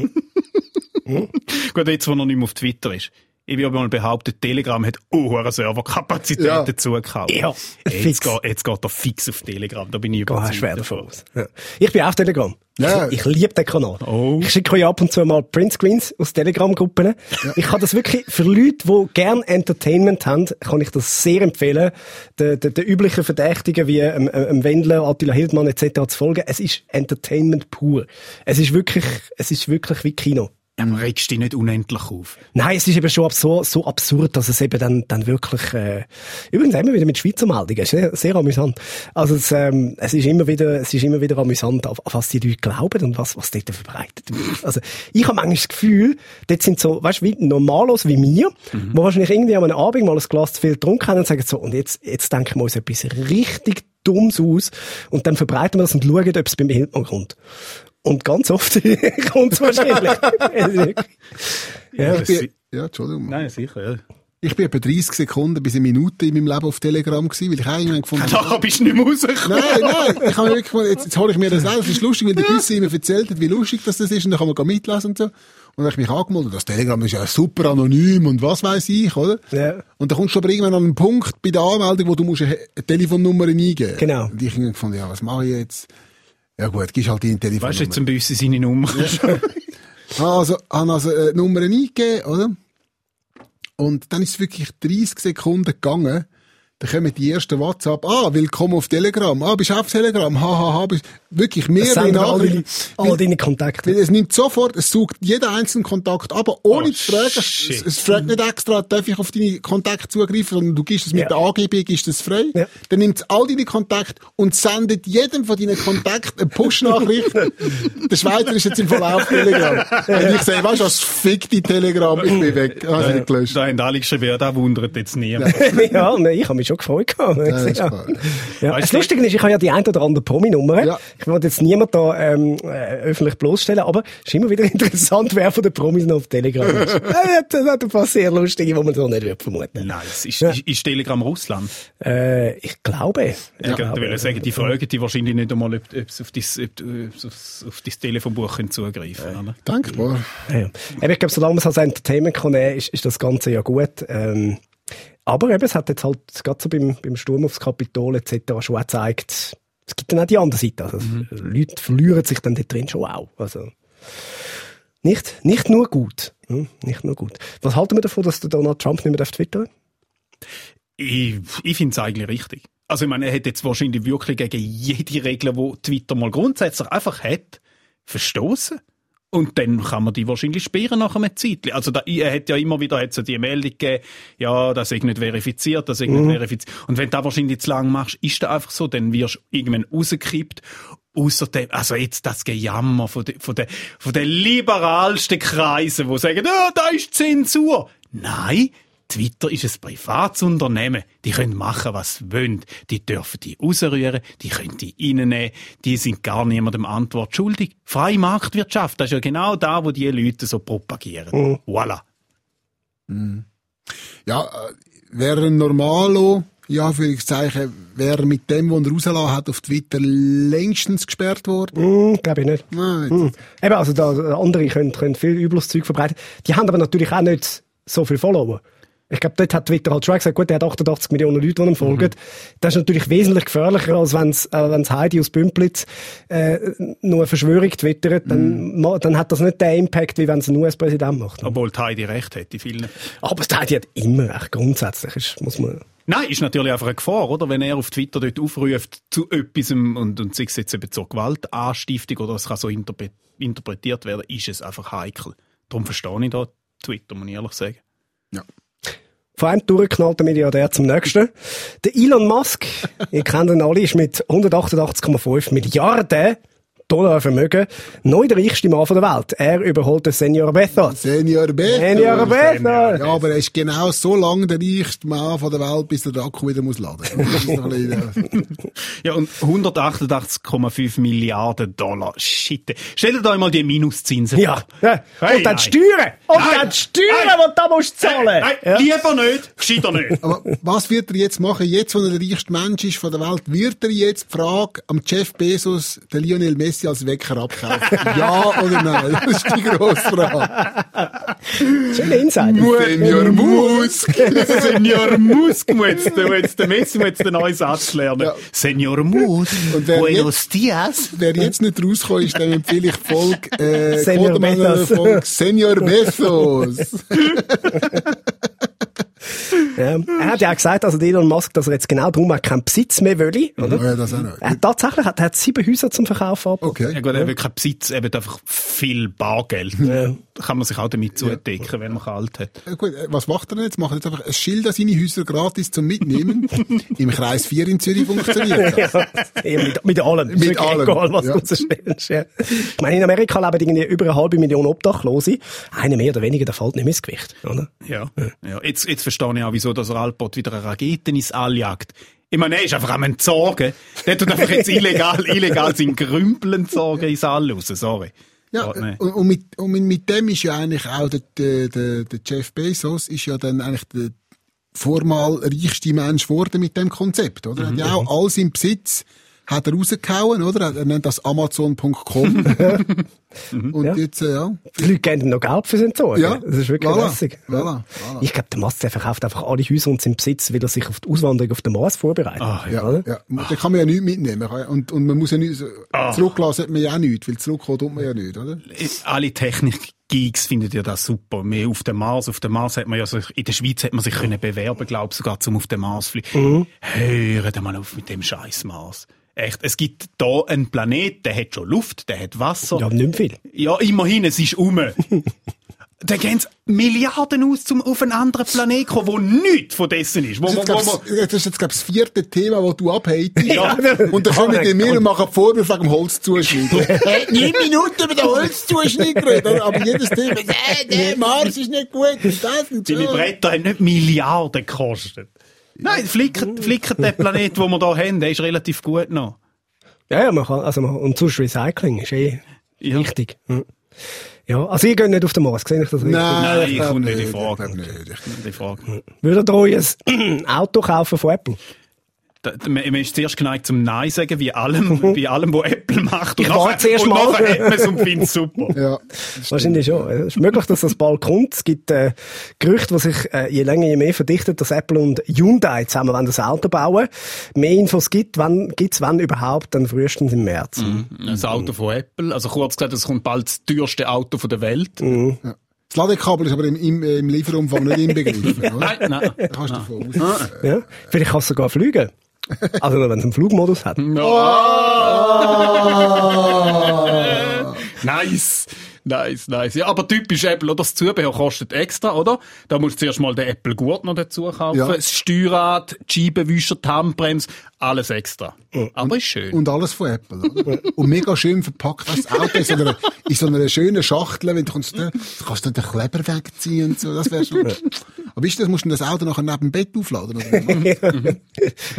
Speaker 6: *laughs*
Speaker 7: Gut, jetzt, wo er nicht mehr auf Twitter ist. Ich würde mal behaupten, Telegram hat hohe Serverkapazitäten
Speaker 6: Ja.
Speaker 7: zugekauft.
Speaker 5: Ja,
Speaker 7: Jetzt geht, jetzt geht er fix auf Telegram. Da bin ich überzeugt.
Speaker 5: schwer davon aus. Ja. Ich bin auf Telegram.
Speaker 6: Ja.
Speaker 5: Ich, ich liebe den Kanal.
Speaker 7: Oh.
Speaker 5: Ich schicke euch ab und zu mal Printscreens aus Telegram-Gruppen. Ich kann das wirklich, für Leute, die gern Entertainment haben, kann ich das sehr empfehlen, den, den, den üblichen Verdächtigen wie ähm, ähm, Wendler, Attila Hildmann etc. zu folgen. Es ist Entertainment pur. Es ist wirklich, es ist wirklich wie Kino.
Speaker 7: Man regst dich nicht unendlich auf.
Speaker 5: Nein, es ist eben schon so, so absurd, dass es eben dann, dann wirklich, äh, übrigens immer wieder mit Schweizer Meldungen, sehr, sehr amüsant. Also es, ähm, es ist immer wieder, es ist immer wieder amüsant, auf, auf was die Leute glauben und was, was dort verbreitet wird. Also ich habe manchmal das Gefühl, dort sind so, weißt du, wie Normalos wie mir, wo wahrscheinlich irgendwie an einem Abend mal ein Glas zu viel getrunken haben und sagen so, und jetzt, jetzt denken wir uns etwas richtig Dummes aus und dann verbreiten wir das und schauen, ob es beim Hildmann kommt. Und ganz oft *laughs* kommt es wahrscheinlich.
Speaker 7: Ja, das
Speaker 6: bin, ja, Entschuldigung.
Speaker 7: Nein, sicher, ja.
Speaker 6: Ich bin etwa 30 Sekunden bis eine Minute in meinem Leben auf Telegram gewesen, weil ich auch irgendwann *laughs* gefunden
Speaker 7: Nachher bist du nicht mehr rausgekommen.
Speaker 6: Nein, nein, ich habe wirklich gefunden, jetzt, jetzt hole ich mir das aus. Es ist lustig, wenn der Büsse immer erzählt hat, wie lustig das, ist, und dann kann man gar mitlesen und so. Und dann habe ich mich angemeldet, das Telegram ist ja super anonym und was weiß ich, oder?
Speaker 5: Ja.
Speaker 6: Und dann kommst du aber irgendwann an einen Punkt bei der Anmeldung, wo du musst eine Telefonnummer eingeben
Speaker 5: Genau.
Speaker 6: Und ich habe gefunden, ja, was mache ich jetzt? Ja gut, gibst halt deine Telefonnummer.
Speaker 7: Weißt du, jetzt zum Büsse seine Nummer. *laughs*
Speaker 6: Also, habe also äh, Nummern eingegeben, oder? Und dann ist es wirklich 30 Sekunden gegangen. Dann kommen die ersten WhatsApp. Ah, willkommen auf Telegram. Ah, bist du auf Telegram? Ha, ha, ha. Bist wirklich
Speaker 5: Das
Speaker 6: mehrere
Speaker 5: sind all, deine, all deine Kontakte.
Speaker 6: Weil es nimmt sofort, es sucht jeden einzelnen Kontakt, aber ohne
Speaker 7: Oh,
Speaker 6: zu fragen. Es, es fragt nicht extra, darf ich auf deine Kontakte zugreifen, sondern du gibst es mit
Speaker 5: Ja.
Speaker 6: der AGB, gibst es frei.
Speaker 5: Ja.
Speaker 6: Dann nimmt es all deine Kontakte und sendet jedem von deinen Kontakten eine Push-Nachricht. *laughs* der Schweizer ist jetzt im Verlauf Telegram. Und ich sehe, weißt du, was fickt die Telegram, ich bin weg. Hast du nicht gelöscht.
Speaker 7: Da haben alle geschrieben, ja, das wundert jetzt niemand. *laughs*
Speaker 5: ja, nein, ich habe mich schon gefreut gehabt.
Speaker 6: Ja, ist.
Speaker 5: Ja.
Speaker 7: Weißt
Speaker 5: Das Lustige ist, ich habe ja die ein oder andere Promi-Nummer.
Speaker 6: Ja.
Speaker 5: Ich wollte jetzt niemand da ähm, äh, öffentlich bloßstellen, aber es ist immer wieder *laughs* interessant, wer von den Promis noch auf Telegram ist. *laughs* ja, das hat ein paar sehr lustige, die man so nicht wird vermuten.
Speaker 7: Nein, es ist, ist, ist Telegram Russland.
Speaker 5: Äh, ich glaube.
Speaker 7: Ja,
Speaker 5: Ich glaube.
Speaker 7: ich will sagen, die fragen die wahrscheinlich nicht einmal, ob, ob sie auf dein, ob, sie auf dein Telefonbuch zugreifen können.
Speaker 6: Dankbar.
Speaker 5: Ja, ja. Ich glaube, solange man es als Entertainment kann nehmen, ist, ist das Ganze ja gut. Ähm, aber eben, es hat jetzt halt gerade so beim, beim Sturm aufs Kapitol etc. schon auch gezeigt, es gibt dann auch die andere Seite. Also, Leute verlieren sich dann dort drin schon auch. Also, nicht, nicht nur gut. Hm? Nicht nur gut. Was halten wir davon, dass der Donald Trump nicht mehr auf Twitter
Speaker 7: Ich, ich finde es eigentlich richtig. Also ich meine, er hat jetzt wahrscheinlich wirklich gegen jede Regel, die Twitter mal grundsätzlich einfach hat, verstoßen. Und dann kann man die wahrscheinlich sperren nach einem Zeitchen. Also da, er hat ja immer wieder hat so die Meldung gegeben, ja, das ist nicht verifiziert, das ist nicht verifiziert. Und wenn du das wahrscheinlich zu lang machst, ist das einfach so, dann wirst du irgendwann rausgekippt. Außerdem, also jetzt das Gejammer von den, von den, von den liberalsten Kreisen, die sagen, ja, da ist Zensur. Nein, Twitter ist ein Privatsunternehmen. Die können machen, was sie wollen. Die dürfen die rausrühren, die können die reinnehmen. Die sind gar niemandem Antwort schuldig. Freie Marktwirtschaft, das ist ja genau da, wo die Leute so propagieren. Voilà.
Speaker 6: Ja, äh, wäre ein Normalo, ja, für Zeichen, wäre mit dem, was er rausgelassen hat auf Twitter, längstens gesperrt worden.
Speaker 5: Hm, glaube ich nicht.
Speaker 6: Nein.
Speaker 5: Hm. Eben, also da, andere können, können viel übles Zeug verbreiten. Die haben aber natürlich auch nicht so viel Follower. Ich glaube, dort hat Twitter halt schon gesagt, gut, der hat 88 Millionen Leute, die ihm folgen. Das ist natürlich wesentlich gefährlicher, als wenn's, äh, wenn's Heidi aus Bümplitz äh, nur eine Verschwörung twittert. Dann, ma- dann hat das nicht den Impact, wie wenn es ein US-Präsident macht.
Speaker 7: Obwohl die Heidi recht hat, die vielen.
Speaker 5: Aber Heidi hat immer recht, grundsätzlich. Ist, muss man...
Speaker 7: Nein, ist natürlich einfach eine Gefahr, oder? Wenn er auf Twitter dort aufruft zu etwas und, und es jetzt eben zur Gewaltanstiftung oder es kann so interpre interpretiert werden, ist es einfach heikel. Darum verstehe ich da Twitter, muss ich ehrlich sagen.
Speaker 6: Ja.
Speaker 5: Von einem durchgeknallten Milliardär zum nächsten. Der Elon Musk, ihr kennt ihn alle, ist mit 188,5 Milliarden Dollar Vermögen neu der reichste Mann der Welt. Er überholt den Senior Bezos.
Speaker 6: Senior Bezos.
Speaker 5: Senior Bezos!
Speaker 6: Ja, aber er ist genau so lange der reichste Mann von der Welt, bis er den Akku wieder muss laden *laughs* *laughs*
Speaker 7: Ja, und 188,5 Milliarden Dollar. Shit. Stell dir da einmal die Minuszinsen
Speaker 5: Ja.
Speaker 7: vor.
Speaker 5: ja.
Speaker 7: Hey,
Speaker 5: Und dann
Speaker 7: nein.
Speaker 5: die Steuern! Und
Speaker 7: Nein.
Speaker 5: dann die Steuern,
Speaker 7: Nein.
Speaker 5: die du da musst zahlen!
Speaker 7: Nein,
Speaker 5: Ja.
Speaker 7: lieber nicht, gescheiter nicht.
Speaker 6: Aber was wird er jetzt machen? Jetzt, wo er der reichste Mensch ist von der Welt, wird er jetzt die Frage am Jeff Bezos den Lionel Messi als Wecker abkaufen? *laughs* ja oder nein? Das ist die grosse Frage.
Speaker 5: Schöne Insider.
Speaker 6: Senior Musk! *laughs*
Speaker 7: Senior Musk muss jetzt, muss jetzt, der Messi muss jetzt den neuen Satz lernen.
Speaker 6: Ja.
Speaker 7: Senior Musk.
Speaker 6: Und wer
Speaker 7: Buenos dias.
Speaker 6: Wer jetzt nicht rausgekommen ist, dann empfehle ich Folge, äh, *laughs*
Speaker 5: Senior Bezos.
Speaker 6: Folge Senior Bezos.
Speaker 5: Ja. Er hat ja auch gesagt, also Elon Musk, dass er jetzt genau darum auch keinen Besitz mehr will, oder?
Speaker 6: Ja, das auch noch.
Speaker 5: Er hat tatsächlich er hat sieben Häuser zum Verkauf angeboten.
Speaker 6: Okay.
Speaker 7: Ja gut, er will keinen Besitz, er will einfach viel Bargeld.
Speaker 5: Ja.
Speaker 7: Da kann man sich auch damit zudecken, wenn man kalt hat.
Speaker 6: Ja, gut, äh, was macht er jetzt? Macht er jetzt einfach ein Schild an seine Häuser gratis zum Mitnehmen? *laughs* Im Kreis 4 in Zürich funktioniert das. *laughs*
Speaker 5: Ja, ja, mit, mit allem. Ist
Speaker 6: Mit
Speaker 5: wirklich
Speaker 6: allem,
Speaker 5: Egal, was
Speaker 6: ja.
Speaker 5: du rausstellst. Ja. Ich meine, in Amerika leben irgendwie über eine halbe Million Obdachlose. Einer mehr oder weniger, der fällt nicht mehr ins Gewicht. Oder?
Speaker 7: Ja. ja. Jetzt, jetzt verstehe ich auch, wieso dass Alport wieder eine Rakete ins All jagt. Ich meine, er ist einfach am Entsorgen. Der tut einfach jetzt illegal, *laughs* illegal seinen Grümpel entsorgen ins All raus. Sorry.
Speaker 6: Ja, und, und, mit, und mit- dem ist ja eigentlich auch der, der, der, Jeff Bezos ist ja dann eigentlich der vormal reichste Mensch geworden mit dem Konzept, oder? Er hat ja auch alles im Besitz, hat er rausgehauen, oder? Er nennt das Amazon.com. *laughs* *laughs* und
Speaker 5: Ja.
Speaker 6: jetzt, äh, ja.
Speaker 5: Die Leute geben ihm noch Geld für sein Zeug.
Speaker 6: Ja,
Speaker 5: Das ist wirklich
Speaker 6: voilà,
Speaker 5: lässig.
Speaker 6: voilà, voilà.
Speaker 5: Ich glaube, der der verkauft einfach alle Häuser und seinen Besitz, weil er sich auf die Auswanderung auf den Mars vorbereitet.
Speaker 7: Ah,
Speaker 6: Ja,
Speaker 5: Oder?
Speaker 6: ja. Da kann man ja nichts mitnehmen. Und, und man muss ja nicht, zurücklassen hat man ja auch nichts, weil zurückkommen tut man ja nicht, oder?
Speaker 7: Alle Technik-Geeks finden ja das super. Mehr auf dem Mars. Auf dem Mars hat man ja sich, in der Schweiz hat man sich können bewerben, glaube sogar zum auf den Mars fliegen. Hören mal auf mit dem scheiß Mars. Echt, es gibt da einen Planet, der hat schon Luft, der hat Wasser.
Speaker 5: Ja, nicht mehr viel.
Speaker 7: Ja, immerhin, es ist um. *laughs* Da gehen Milliarden aus, um auf einen anderen Planeten zu kommen, wo nichts von dessen ist. Wo,
Speaker 6: Das
Speaker 7: wo,
Speaker 6: ist,
Speaker 7: wo,
Speaker 6: jetzt,
Speaker 7: wo,
Speaker 6: glaub's, das ist jetzt, glaube ich, das vierte Thema, das du abhältst.
Speaker 7: Ja. *laughs*
Speaker 6: Und dann kommen die mir und machen Vorwürfe wegen dem Holzzuschnitt. *laughs* Neun Minuten über den Holzzuschnitt geredet, aber jedes Thema, äh, der Mars ist nicht gut, und das und so.
Speaker 7: Deine Bretter haben nicht Milliarden gekostet. Nein, flickert, flickert der Planet, den wir hier haben, der ist relativ gut noch.
Speaker 5: Ja, ja, man kann, also, man, und sonst Recycling ist eh
Speaker 7: Ja.
Speaker 5: wichtig. Hm. Ja, also ihr geht nicht auf den Mars, sehe ich das richtig?
Speaker 7: Nein, ich
Speaker 6: glaub
Speaker 7: komme nicht in
Speaker 6: Ich
Speaker 7: Frage.
Speaker 6: glaub nicht.
Speaker 7: Die Frage.
Speaker 5: Würdet ihr euch ein *clears throat* Auto kaufen von Apple?
Speaker 7: Da- Man man ist zuerst geneigt zum Nein sagen, wie allem, bei allem, was Apple macht. Und
Speaker 5: Ich warte zuerst
Speaker 7: und
Speaker 5: mal.
Speaker 7: nachher hat man es und findet es super. *laughs*
Speaker 6: Ja.
Speaker 5: Wahrscheinlich schon. Es ist möglich, dass das bald kommt. Es gibt äh, Gerüchte, die sich äh, je länger je mehr verdichtet, dass Apple und Hyundai zusammen wollen das Auto bauen. Mehr Infos gibt wann gibt's wann überhaupt, dann frühestens im März.
Speaker 7: Das Auto von Apple. Also kurz gesagt, es kommt bald das teuerste Auto von der Welt.
Speaker 6: Das Ladekabel ist aber im, im, im Lieferumfang nicht inbegriffen, *laughs* oder?
Speaker 7: Nein, nein.
Speaker 6: Da kannst du davon aus.
Speaker 5: Ja? Vielleicht kann es sogar fliegen. Also nur, wenn es einen Flugmodus hat.
Speaker 7: Nice. Nice, nice. Ja, aber typisch Apple, oder? Das Zubehör kostet extra, oder? Da musst du zuerst mal den Apple Gurt noch dazu kaufen.
Speaker 6: Ja.
Speaker 7: Das Steuerrad, die Scheibenwischer, die Handbremse, alles extra. Aber ist schön.
Speaker 6: Und alles von Apple. Oder? Und mega schön verpackt. Das Auto in so, einer, in so einer schönen Schachtel, wenn du kommst, da kannst du den Kleber wegziehen und so. Das wäre schon. Aber ist das, musst du das Auto nachher neben dem Bett aufladen? Oder? *laughs*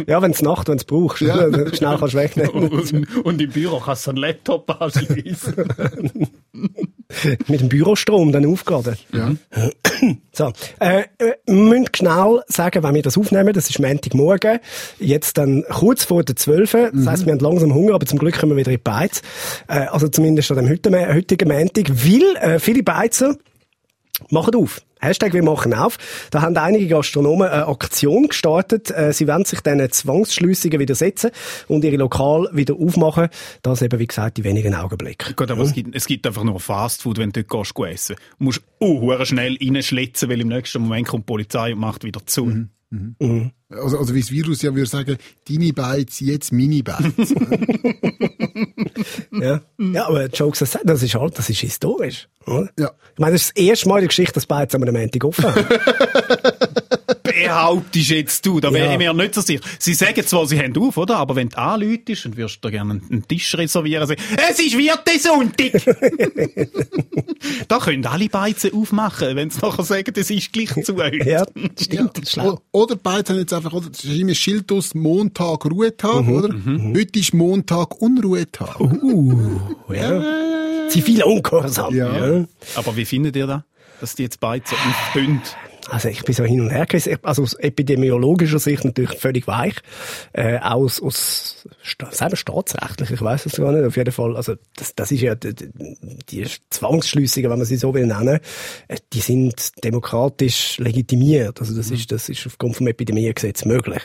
Speaker 5: Ja, wenn es Nacht, wenn es brauchst.
Speaker 6: Ja.
Speaker 5: Schnell kannst du wegnehmen.
Speaker 7: Und, *laughs* und im Büro kannst du einen Laptop anschließen. *laughs* *laughs*
Speaker 5: Mit dem Bürostrom dann aufgeladen.
Speaker 6: Ja. *clears throat*
Speaker 5: So, äh, wir müssen schnell sagen, wenn wir das aufnehmen, das ist Montagmorgen, jetzt dann kurz vor der 12. Das heisst, wir haben langsam Hunger, aber zum Glück kommen wir wieder in die Beiz. Äh, also zumindest an dem heutigen, heutigen Montag, weil äh, viele Beizer machen auf. Hashtag wir machen auf. Da haben einige Gastronomen eine Aktion gestartet. Äh, Sie wollen sich diesen Zwangsschliessungen widersetzen und ihre Lokal wieder aufmachen. Das eben, wie gesagt, in wenigen Augenblicken.
Speaker 7: Gut, aber es gibt, es gibt einfach nur Fastfood, wenn du dort gehst, essen. Du musst uh, schnell reinschlitzen, weil im nächsten Moment kommt die Polizei und macht wieder zu.
Speaker 6: Also, also wie das Virus ja würde sagen, deine Beiz, jetzt meine Beiz. *laughs*
Speaker 5: Ja, ja aber Jokes aside, das ist halt, das ist historisch. Oder?
Speaker 6: Ja.
Speaker 5: Ich meine, das ist das erste Mal in der Geschichte, dass Beiz am Montag offen. *laughs*
Speaker 7: Behauptest jetzt du, da wäre
Speaker 5: Ja.
Speaker 7: ich mir nicht so sicher. Sie sagen zwar, sie haben auf, oder? Aber wenn du anläutest und wirst da gerne einen Tisch reservieren, sagen, es ist Wirte Sonntag! *laughs* da können alle Beizen aufmachen, wenn sie nachher sagen, es ist gleich zu euch.
Speaker 5: ja, stimmt, das.
Speaker 6: O- Oder beide haben jetzt einfach, oder, es ist immer ein Schild aus, Montag Ruhetag,
Speaker 5: Mhm,
Speaker 6: oder? Heute ist Montag Unruhetag.
Speaker 5: Ja. Zivil ungehorsam.
Speaker 6: Ja.
Speaker 7: Aber wie findet ihr das? Dass die jetzt Beizen aufbünden?
Speaker 5: Also ich bin so hin und her gerissen. Ich- Also aus epidemiologischer Sicht natürlich völlig weich. Äh, auch aus, aus sagen wir staatsrechtlich, ich weiß es gar nicht. Auf jeden Fall, also das, das ist ja die, die- Zwangsschliessungen, wenn man sie so will nennen, äh, die sind demokratisch legitimiert. Also das ist das ist aufgrund vom Epidemiegesetz möglich.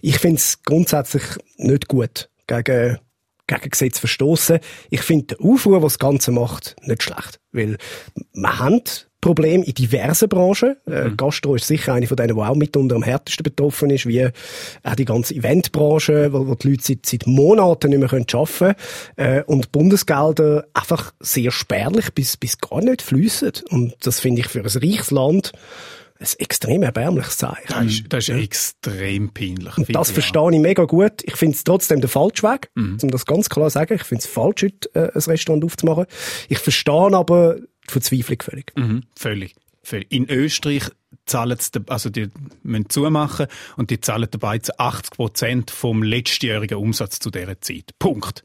Speaker 5: Ich finde es grundsätzlich nicht gut gegen gegen Gesetz verstoßen. Ich finde den Aufruhr, was das Ganze macht, nicht schlecht. Weil wir haben Probleme in diversen Branchen. Äh, Gastro ist sicher eine von denen, die auch mitunter am härtesten betroffen ist, wie auch die ganze Eventbranche, wo, wo die Leute seit, seit Monaten nicht mehr können arbeiten können. Äh, und Bundesgelder einfach sehr spärlich bis, bis gar nicht fließen. Und das finde ich für ein reiches Land ein extrem erbärmliches Zeichen.
Speaker 7: Das ist, das ist extrem peinlich. finde
Speaker 5: Das verstehe ich mega gut. Ich finde es trotzdem der falsche Weg, um das ganz klar zu sagen. Ich finde es falsch, heute äh, ein Restaurant aufzumachen. Ich verstehe aber Verzweiflung völlig.
Speaker 7: ja. Mhm, völlig. völlig. In Österreich zahlen sie, also die müssen zumachen und die zahlen dabei zu 80 Prozent vom letztjährigen Umsatz zu dieser Zeit. Punkt.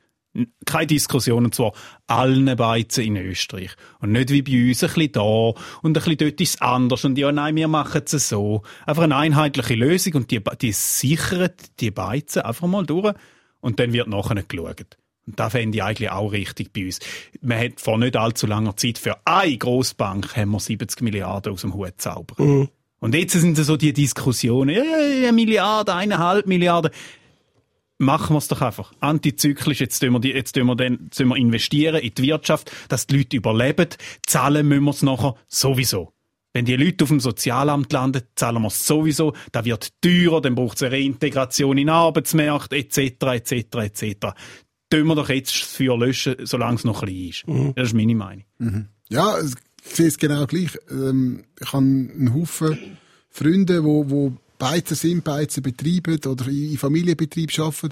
Speaker 7: Keine Diskussion, und zwar allen Beizen in Österreich. Und nicht wie bei uns, ein bisschen da und ein bisschen dort ist es anders. Und ja, nein, wir machen es so. Einfach eine einheitliche Lösung und die, die sichern die Beizen einfach mal durch und dann wird nachher geschaut. Und das fände ich eigentlich auch richtig bei uns. Man hat vor nicht allzu langer Zeit für eine Grossbank haben wir 70 Milliarden aus dem Hut zaubern.
Speaker 5: Mhm.
Speaker 7: Und jetzt sind so die Diskussionen, äh, eine Milliarde, eineinhalb Milliarden. Machen wir es doch einfach. Antizyklisch, jetzt tun wir, die, jetzt tun wir, jetzt tun wir investieren in die Wirtschaft, dass die Leute überleben. Zahlen müssen wir es nachher sowieso. Wenn die Leute auf dem Sozialamt landen, zahlen wir es sowieso. Da wird teurer, dann braucht es eine Reintegration in den Arbeitsmarkt, etc., etc., etc. Tun wir doch jetzt das Feuer löschen, solange es noch klein ist. Das ist meine Meinung.
Speaker 6: Ja, ich sehe es genau gleich. Ähm, ich habe einen Haufen Freunde, wo, wo Beizen sind, Beizen betreiben oder in Familienbetrieb arbeiten.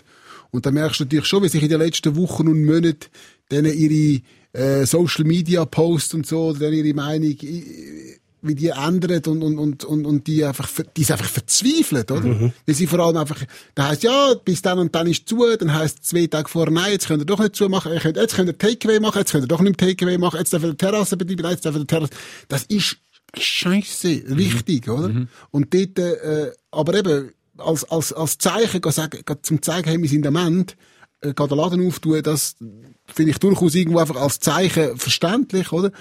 Speaker 6: Und da merkst du natürlich schon, wie sich in den letzten Wochen und Monaten denen ihre äh, Social Media Posts und so, oder dann ihre Meinung i- wie die ändern und, und, und, und, und die einfach, die ist einfach verzweifelt, oder? Weil sie vor allem einfach, da heisst, ja, bis dann und dann ist zu, dann heisst zwei Tage vor, nein, jetzt könnt ihr doch nicht zumachen, könnt, jetzt könnt ihr Takeaway machen, jetzt könnt ihr doch nicht Takeaway machen, jetzt dürfen ihr Terrasse betreiben, nein, jetzt dürfen ihr Terrasse. Das ist Scheiße, richtig, oder? Und dort, äh, aber eben, als, als, als Zeichen, sagen, zum zeigen, hey, wir sind am Ende, äh, den Laden auftun, das finde ich durchaus irgendwo einfach als Zeichen verständlich, oder?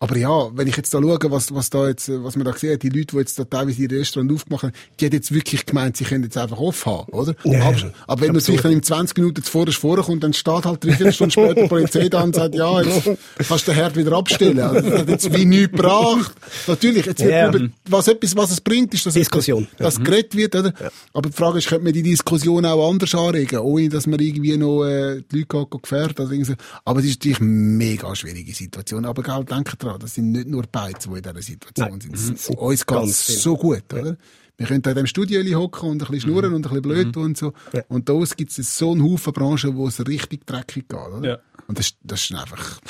Speaker 6: Aber ja, wenn ich jetzt da schaue, was, was da jetzt, was man da gesehen hat, die Leute, die jetzt da teilweise ihre Restaurant aufgemacht haben, die haben jetzt wirklich gemeint, sie können jetzt einfach off haben, oder?
Speaker 5: Ja,
Speaker 6: aber, aber wenn natürlich dann in 20 Minuten zuvor vorkommt, dann steht halt drei, vier Stunden später die Polizei da und sagt, ja, jetzt kannst du den Herd wieder abstellen. Also, das hat jetzt wie nichts gebracht. Natürlich, jetzt wird
Speaker 5: Ja.
Speaker 6: über, was etwas, was es bringt, ist, dass
Speaker 5: Diskussion.
Speaker 6: dass geredet wird, oder? Aber die Frage ist, könnte man die Diskussion auch anders anregen, ohne dass man irgendwie noch äh, die Leute gefährdet oder irgendwie so. Aber es ist natürlich eine mega schwierige Situation. Aber gell, denke dran, das sind nicht nur Beizen, die in dieser Situation
Speaker 5: Nein,
Speaker 6: sind.
Speaker 5: es
Speaker 6: Es-
Speaker 5: sind
Speaker 6: Uns geht's
Speaker 5: viele.
Speaker 6: so gut, oder? Wir können da in diesem Studio hocken und ein bisschen schnurren und ein bisschen blöd tun und so.
Speaker 5: Ja.
Speaker 6: Und da gibt es so einen Haufen Branchen, wo es richtig dreckig geht, oder?
Speaker 7: Ja.
Speaker 6: Und das, das ist einfach,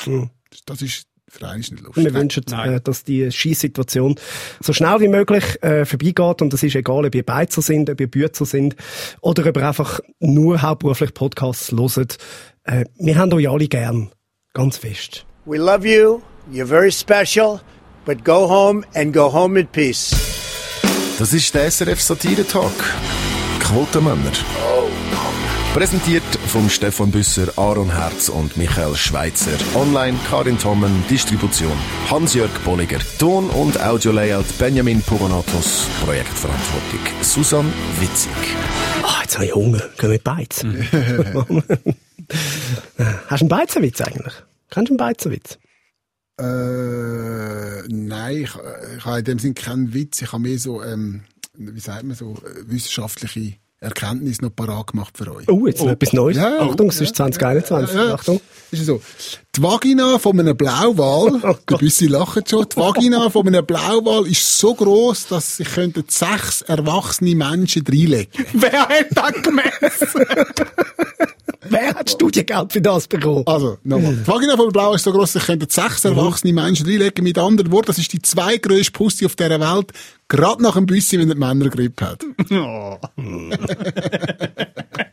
Speaker 6: das ist für einen ist nicht
Speaker 5: Wir wünschen, äh, dass die Schießsituation so schnell wie möglich äh, vorbeigeht. Und das ist egal, ob ihr Beizer sind, ob ihr Bützer sind oder ob ihr einfach nur hauptberuflich Podcasts hört. Äh, wir haben euch alle gern. Ganz fest.
Speaker 8: We love you. You're very special. But go home and go home in peace.
Speaker 4: Das ist der SRF Satire Talk. Quotenmänner. Präsentiert vom Stefan Büsser, Aaron Herz und Michael Schweitzer. Online Karin Tommen, Distribution Hans-Jörg Bolliger. Ton- und Audio-Layout Benjamin Pogonatos. Projektverantwortung Susan Witzig.
Speaker 5: Ah, jetzt habe ich Hunger. Gehen wir beizen. *laughs* Hast du einen Beizenwitz eigentlich? Kennst du einen Beizenwitz?
Speaker 6: Äh, nein, ich, ich habe in dem Sinn keinen Witz. Ich habe mehr so, ähm, wie sagt man so, äh, wissenschaftliche Erkenntnisse noch parat gemacht für euch.
Speaker 5: Oh, jetzt noch etwas Neues.
Speaker 6: Ja,
Speaker 5: Achtung, es ist 2021.
Speaker 6: Ja, ja.
Speaker 5: Achtung.
Speaker 6: Ist so. Die Vagina von einem Blauwal, *laughs*
Speaker 5: Oh
Speaker 6: der Büssi lacht schon, die Vagina von einem Blauwal ist so gross, dass sich könnten sechs erwachsene Menschen reinlegen. *laughs*
Speaker 7: Wer hat das gemessen? *laughs*
Speaker 5: Wer hat Studiengeld für das bekommen?
Speaker 6: Also, nochmal. Die Vagina von Blauwal ist so gross, dass sich könnten sechs erwachsene Menschen reinlegen. Mit anderen Worten, das ist die zweitgrößte Pussy auf dieser Welt, gerade nach dem Büssi, wenn er die Männergrippe hat.
Speaker 7: Oh. *laughs* *laughs* *laughs*